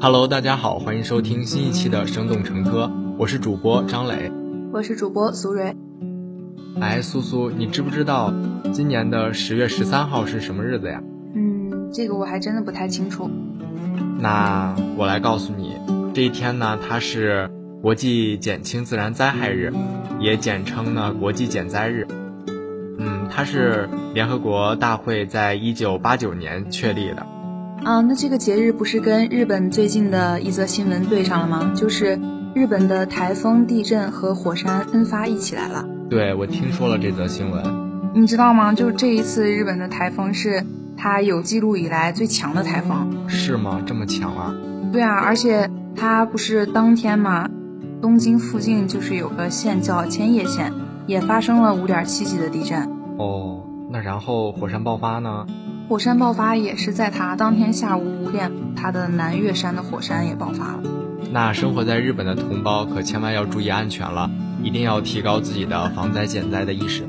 Hello，大家好，欢迎收听新一期的《生动成科》，我是主播张磊，我是主播苏蕊。哎，苏苏，你知不知道今年的十月十三号是什么日子呀？嗯，这个我还真的不太清楚。那我来告诉你，这一天呢，它是国际减轻自然灾害日，也简称呢国际减灾日。嗯，它是联合国大会在一九八九年确立的。啊，那这个节日不是跟日本最近的一则新闻对上了吗？就是日本的台风、地震和火山喷发一起来了。对，我听说了这则新闻。你知道吗？就这一次日本的台风是它有记录以来最强的台风。是吗？这么强啊？对啊，而且它不是当天嘛，东京附近就是有个县叫千叶县，也发生了五点七级的地震。哦，那然后火山爆发呢？火山爆发也是在他当天下午五点，他的南岳山的火山也爆发了。那生活在日本的同胞可千万要注意安全了，一定要提高自己的防灾减灾的意识。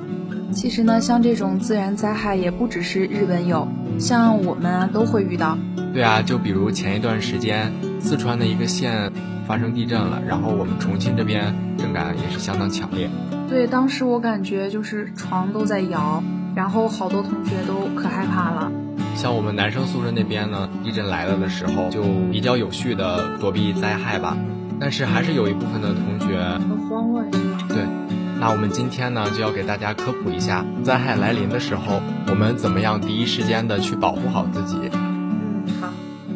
其实呢，像这种自然灾害也不只是日本有，像我们啊都会遇到。对啊，就比如前一段时间四川的一个县发生地震了，然后我们重庆这边震感也是相当强烈。对，当时我感觉就是床都在摇。然后好多同学都可害怕了，像我们男生宿舍那边呢，地震来了的时候就比较有序的躲避灾害吧，但是还是有一部分的同学很慌乱。对，那我们今天呢就要给大家科普一下，灾害来临的时候，我们怎么样第一时间的去保护好自己。嗯，好。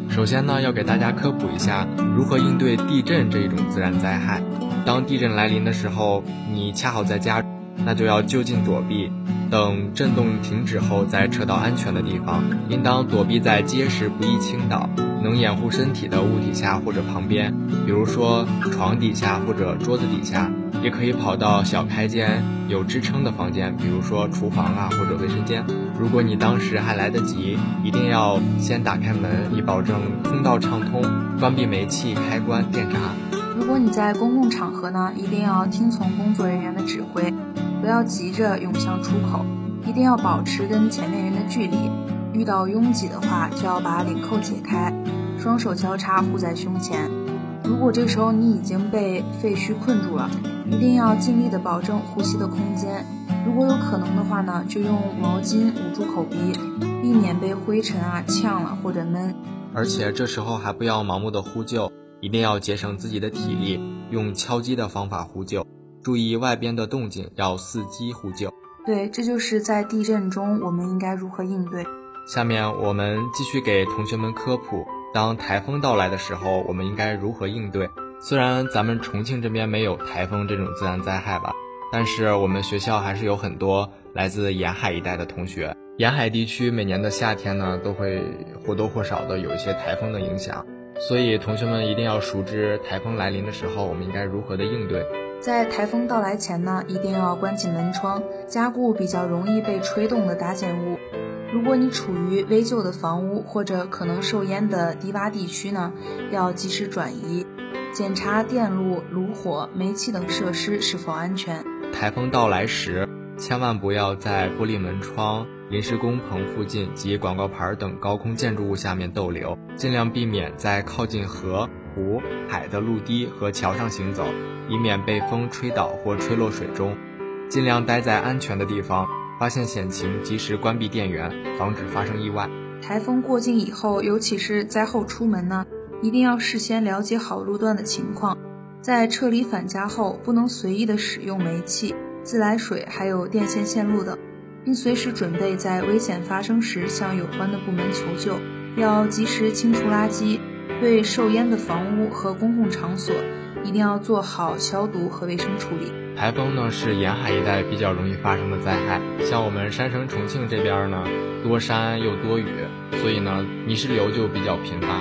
首先呢，要给大家科普一下如何应对地震这一种自然灾害。当地震来临的时候，你恰好在家，那就要就近躲避。等震动停止后，再撤到安全的地方。应当躲避在结实不易倾倒、能掩护身体的物体下或者旁边，比如说床底下或者桌子底下。也可以跑到小开间有支撑的房间，比如说厨房啊或者卫生间。如果你当时还来得及，一定要先打开门，以保证通道畅通。关闭煤气开关、电闸。如果你在公共场合呢，一定要听从工作人员的指挥。不要急着涌向出口，一定要保持跟前面人的距离。遇到拥挤的话，就要把领扣解开，双手交叉护在胸前。如果这时候你已经被废墟困住了，一定要尽力的保证呼吸的空间。如果有可能的话呢，就用毛巾捂住口鼻，避免被灰尘啊呛了或者闷。而且这时候还不要盲目的呼救，一定要节省自己的体力，用敲击的方法呼救。注意外边的动静，要伺机呼救。对，这就是在地震中我们应该如何应对。下面我们继续给同学们科普：当台风到来的时候，我们应该如何应对？虽然咱们重庆这边没有台风这种自然灾害吧，但是我们学校还是有很多来自沿海一带的同学。沿海地区每年的夏天呢，都会或多或少的有一些台风的影响，所以同学们一定要熟知台风来临的时候，我们应该如何的应对。在台风到来前呢，一定要关紧门窗，加固比较容易被吹动的搭建物。如果你处于危旧的房屋或者可能受淹的低洼地区呢，要及时转移，检查电路、炉火、煤气等设施是否安全。台风到来时，千万不要在玻璃门窗、临时工棚附近及广告牌等高空建筑物下面逗留，尽量避免在靠近河。湖海的陆堤和桥上行走，以免被风吹倒或吹落水中。尽量待在安全的地方，发现险情及时关闭电源，防止发生意外。台风过境以后，尤其是灾后出门呢，一定要事先了解好路段的情况。在撤离返家后，不能随意的使用煤气、自来水，还有电线线路等，并随时准备在危险发生时向有关的部门求救。要及时清除垃圾。对受淹的房屋和公共场所，一定要做好消毒和卫生处理。台风呢是沿海一带比较容易发生的灾害，像我们山城重庆这边呢，多山又多雨，所以呢泥石流就比较频发。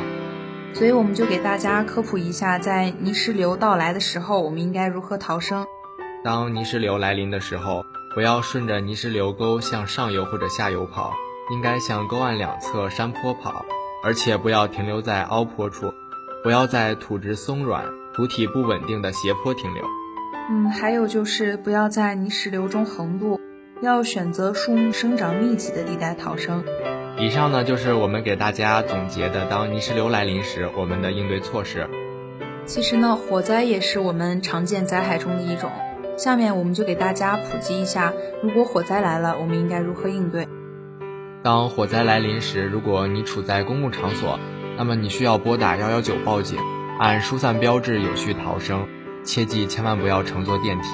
所以我们就给大家科普一下，在泥石流到来的时候，我们应该如何逃生。当泥石流来临的时候，不要顺着泥石流沟向上游或者下游跑，应该向沟岸两侧山坡跑。而且不要停留在凹坡处，不要在土质松软、土体不稳定的斜坡停留。嗯，还有就是不要在泥石流中横渡，要选择树木生长密集的地带逃生。以上呢就是我们给大家总结的，当泥石流来临时，我们的应对措施。其实呢，火灾也是我们常见灾害中的一种。下面我们就给大家普及一下，如果火灾来了，我们应该如何应对。当火灾来临时，如果你处在公共场所，那么你需要拨打幺幺九报警，按疏散标志有序逃生，切记千万不要乘坐电梯。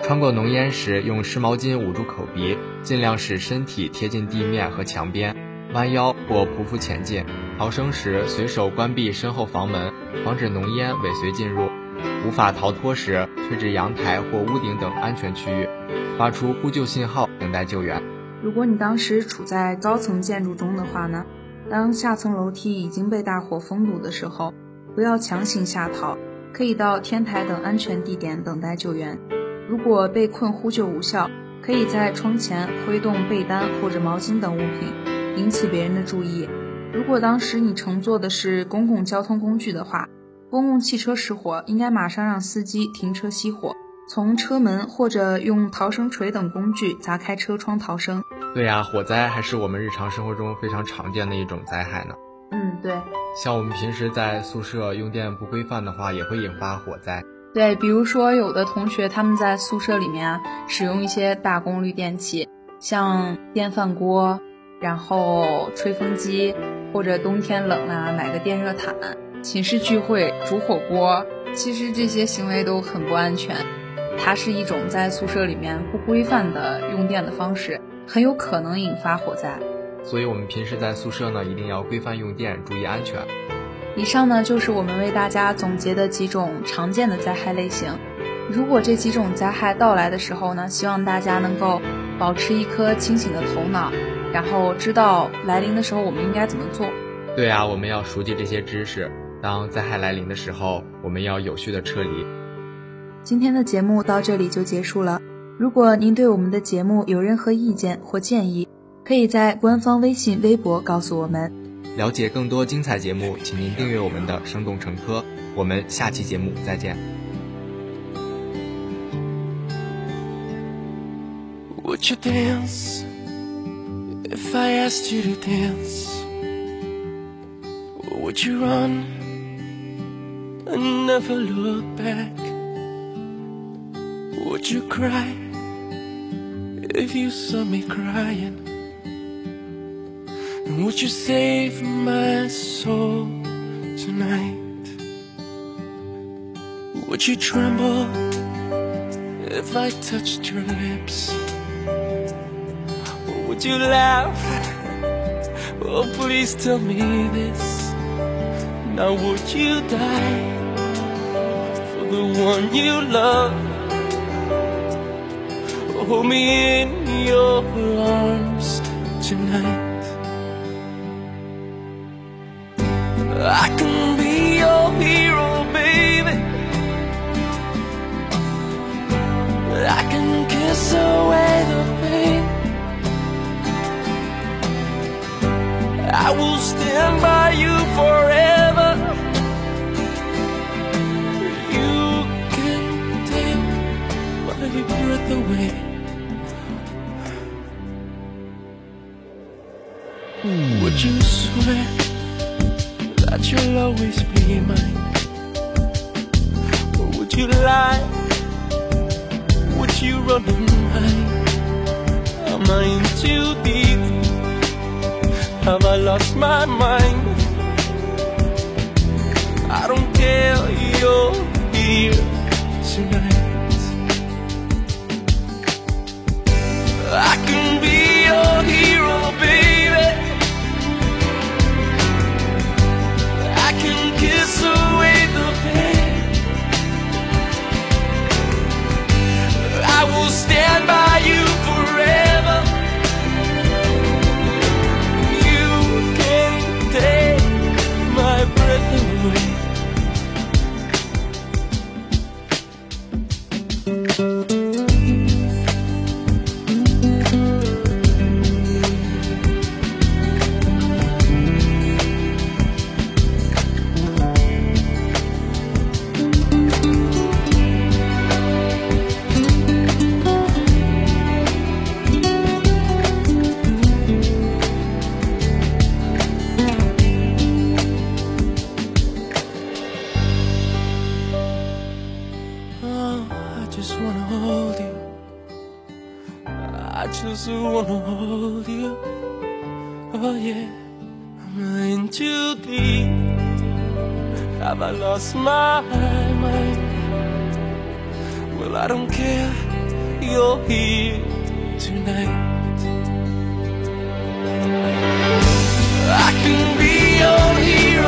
穿过浓烟时，用湿毛巾捂住口鼻，尽量使身体贴近地面和墙边，弯腰或匍匐前进。逃生时，随手关闭身后房门，防止浓烟尾随进入。无法逃脱时，退至阳台或屋顶等安全区域，发出呼救信号，等待救援。如果你当时处在高层建筑中的话呢？当下层楼梯已经被大火封堵的时候，不要强行下逃，可以到天台等安全地点等待救援。如果被困呼救无效，可以在窗前挥动被单或者毛巾等物品，引起别人的注意。如果当时你乘坐的是公共交通工具的话，公共汽车失火，应该马上让司机停车熄火，从车门或者用逃生锤等工具砸开车窗逃生。对呀，火灾还是我们日常生活中非常常见的一种灾害呢。嗯，对。像我们平时在宿舍用电不规范的话，也会引发火灾。对，比如说有的同学他们在宿舍里面啊，使用一些大功率电器，像电饭锅，然后吹风机，或者冬天冷了买个电热毯。寝室聚会煮火锅，其实这些行为都很不安全。它是一种在宿舍里面不规范的用电的方式，很有可能引发火灾。所以，我们平时在宿舍呢，一定要规范用电，注意安全。以上呢，就是我们为大家总结的几种常见的灾害类型。如果这几种灾害到来的时候呢，希望大家能够保持一颗清醒的头脑，然后知道来临的时候我们应该怎么做。对啊，我们要熟记这些知识。当灾害来临的时候，我们要有序的撤离。今天的节目到这里就结束了。如果您对我们的节目有任何意见或建议，可以在官方微信、微博告诉我们。了解更多精彩节目，请您订阅我们的《生动成科》。我们下期节目再见。Would you dance if I asked you to dance? Would you run? and never look back? Would you cry if you saw me crying? And would you save my soul tonight? Would you tremble if I touched your lips? Or would you laugh? Oh, please tell me this. Now would you die? For the one you love. Hold me in your arms tonight. I can be your hero, baby. I can kiss away the pain. I will stand by you forever. You can take my breath away. Would you swear that you'll always be mine? Or would you lie? Would you run and hide? Am I in too deep? Have I lost my mind? I don't care, you're here tonight. I just wanna hold you. Oh yeah, I'm in too deep. Have I lost my mind? Well, I don't care. You're here tonight. I can be your hero.